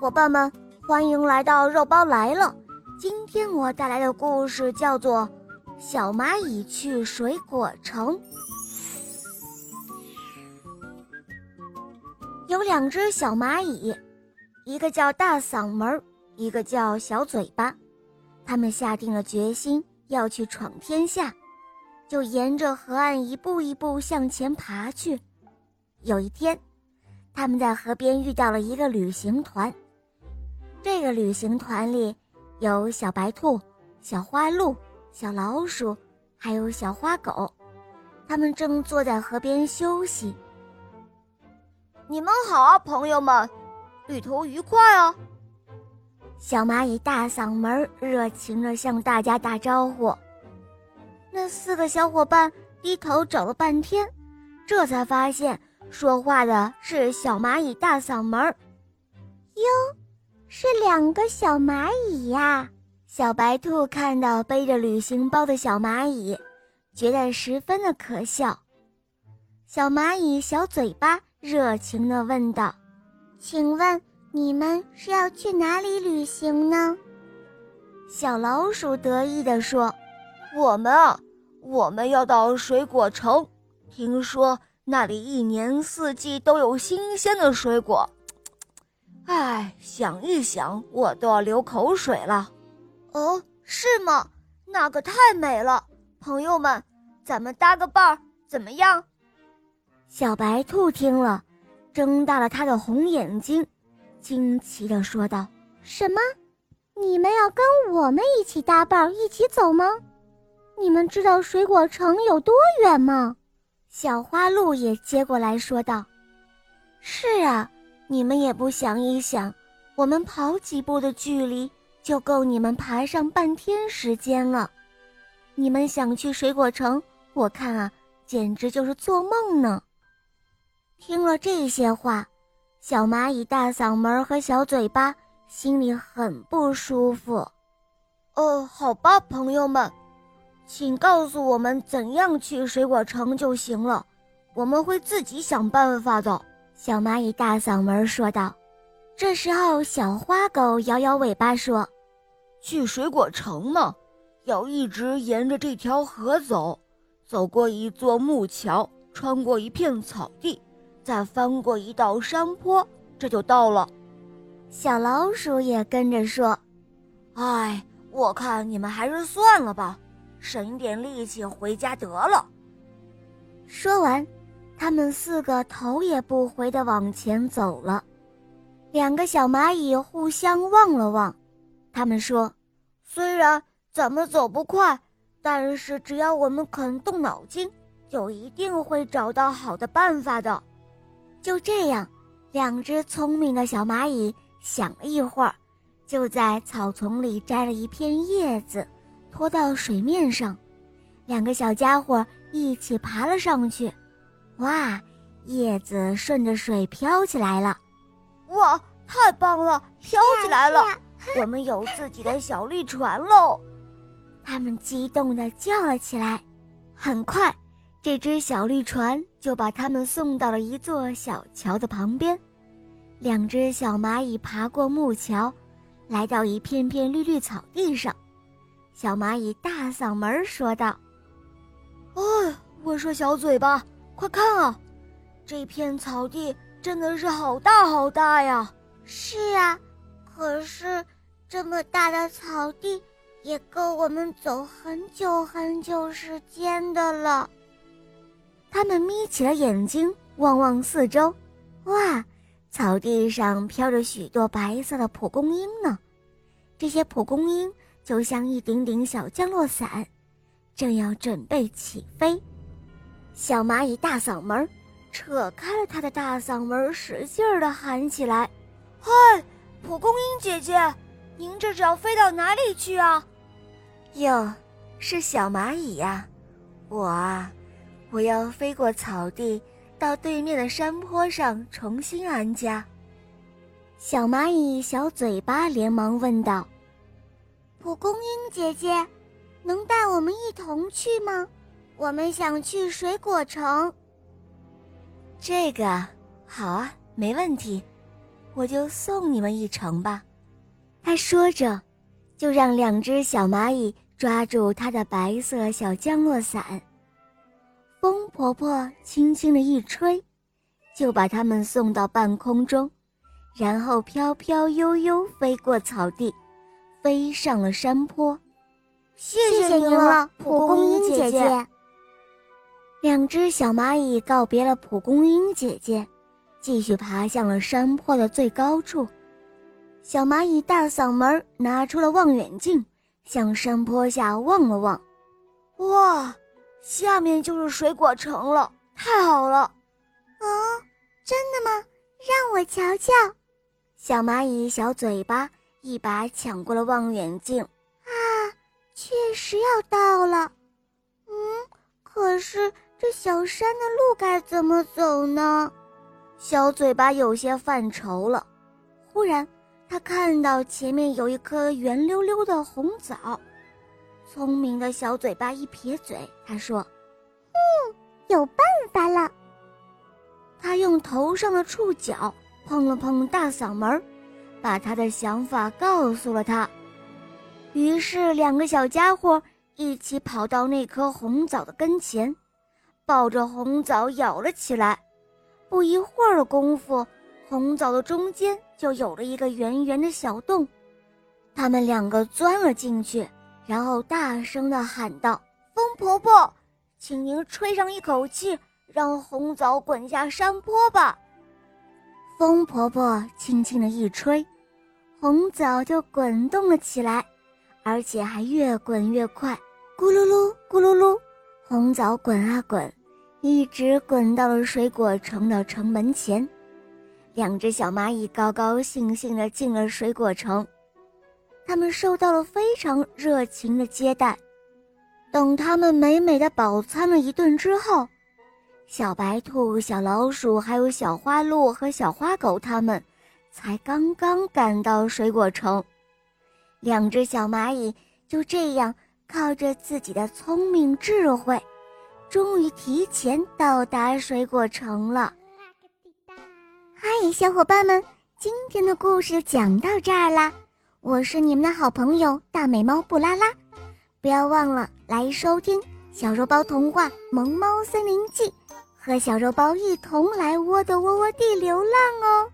伙伴们，欢迎来到肉包来了。今天我带来的故事叫做《小蚂蚁去水果城》。有两只小蚂蚁，一个叫大嗓门，一个叫小嘴巴。他们下定了决心要去闯天下，就沿着河岸一步一步向前爬去。有一天，他们在河边遇到了一个旅行团。这个旅行团里有小白兔、小花鹿、小老鼠，还有小花狗。他们正坐在河边休息。你们好啊，朋友们，旅途愉快哦！小蚂蚁大嗓门热情地向大家打招呼。那四个小伙伴低头找了半天，这才发现。说话的是小蚂蚁大嗓门，哟，是两个小蚂蚁呀！小白兔看到背着旅行包的小蚂蚁，觉得十分的可笑。小蚂蚁小嘴巴热情地问道：“请问你们是要去哪里旅行呢？”小老鼠得意地说：“我们啊，我们要到水果城，听说……”那里一年四季都有新鲜的水果，哎，想一想我都要流口水了。哦，是吗？那可太美了！朋友们，咱们搭个伴儿怎么样？小白兔听了，睁大了它的红眼睛，惊奇地说道：“什么？你们要跟我们一起搭伴儿一起走吗？你们知道水果城有多远吗？”小花鹿也接过来说道：“是啊，你们也不想一想，我们跑几步的距离就够你们爬上半天时间了。你们想去水果城，我看啊，简直就是做梦呢。”听了这些话，小蚂蚁大嗓门和小嘴巴心里很不舒服。哦，好吧，朋友们。请告诉我们怎样去水果城就行了，我们会自己想办法的。”小蚂蚁大嗓门说道。这时候，小花狗摇摇尾巴说：“去水果城嘛，要一直沿着这条河走，走过一座木桥，穿过一片草地，再翻过一道山坡，这就到了。”小老鼠也跟着说：“哎，我看你们还是算了吧。”省一点力气回家得了。说完，他们四个头也不回地往前走了。两个小蚂蚁互相望了望，他们说：“虽然咱们走不快，但是只要我们肯动脑筋，就一定会找到好的办法的。”就这样，两只聪明的小蚂蚁想了一会儿，就在草丛里摘了一片叶子。拖到水面上，两个小家伙一起爬了上去。哇，叶子顺着水飘起来了！哇，太棒了，飘起来了！我们有自己的小绿船喽！他们激动地叫了起来。很快，这只小绿船就把他们送到了一座小桥的旁边。两只小蚂蚁爬过木桥，来到一片片绿绿草地上。小蚂蚁大嗓门说道：“哎，我说小嘴巴，快看啊，这片草地真的是好大好大呀！”“是啊，可是这么大的草地也够我们走很久很久时间的了。”他们眯起了眼睛，望望四周，哇，草地上飘着许多白色的蒲公英呢，这些蒲公英。就像一顶顶小降落伞，正要准备起飞。小蚂蚁大嗓门扯开了他的大嗓门，使劲儿地喊起来：“嗨，蒲公英姐姐，您这是要飞到哪里去啊？”“哟，是小蚂蚁呀，我啊，我要飞过草地，到对面的山坡上重新安家。”小蚂蚁小嘴巴连忙问道。蒲公英姐姐，能带我们一同去吗？我们想去水果城。这个好啊，没问题。我就送你们一程吧。”他说着，就让两只小蚂蚁抓住他的白色小降落伞。风婆婆轻轻的一吹，就把它们送到半空中，然后飘飘悠悠飞过草地，飞上了山坡。谢谢您了，蒲公英姐姐。两只小蚂蚁告别了蒲公英姐姐，继续爬向了山坡的最高处。小蚂蚁大嗓门拿出了望远镜，向山坡下望了望，哇！下面就是水果城了，太好了！哦，真的吗？让我瞧瞧。小蚂蚁小嘴巴一把抢过了望远镜。啊，确实要到了。嗯，可是这小山的路该怎么走呢？小嘴巴有些犯愁了。忽然，他看到前面有一颗圆溜溜的红枣。聪明的小嘴巴一撇嘴，他说：“嗯，有办法了。”他用头上的触角碰了碰大嗓门，把他的想法告诉了他。于是，两个小家伙一起跑到那颗红枣的跟前，抱着红枣咬了起来。不一会儿功夫，红枣的中间就有了一个圆圆的小洞，他们两个钻了进去。然后大声地喊道：“风婆婆，请您吹上一口气，让红枣滚下山坡吧。”风婆婆轻轻地一吹，红枣就滚动了起来，而且还越滚越快，咕噜噜，咕噜噜，红枣滚啊滚，一直滚到了水果城的城门前。两只小蚂蚁高高兴兴地进了水果城。他们受到了非常热情的接待。等他们美美的饱餐了一顿之后，小白兔、小老鼠还有小花鹿和小花狗他们才刚刚赶到水果城。两只小蚂蚁就这样靠着自己的聪明智慧，终于提前到达水果城了。嗨，小伙伴们，今天的故事讲到这儿啦。我是你们的好朋友大美猫布拉拉，不要忘了来收听小肉包童话《萌猫森林记》，和小肉包一同来窝的窝窝地流浪哦。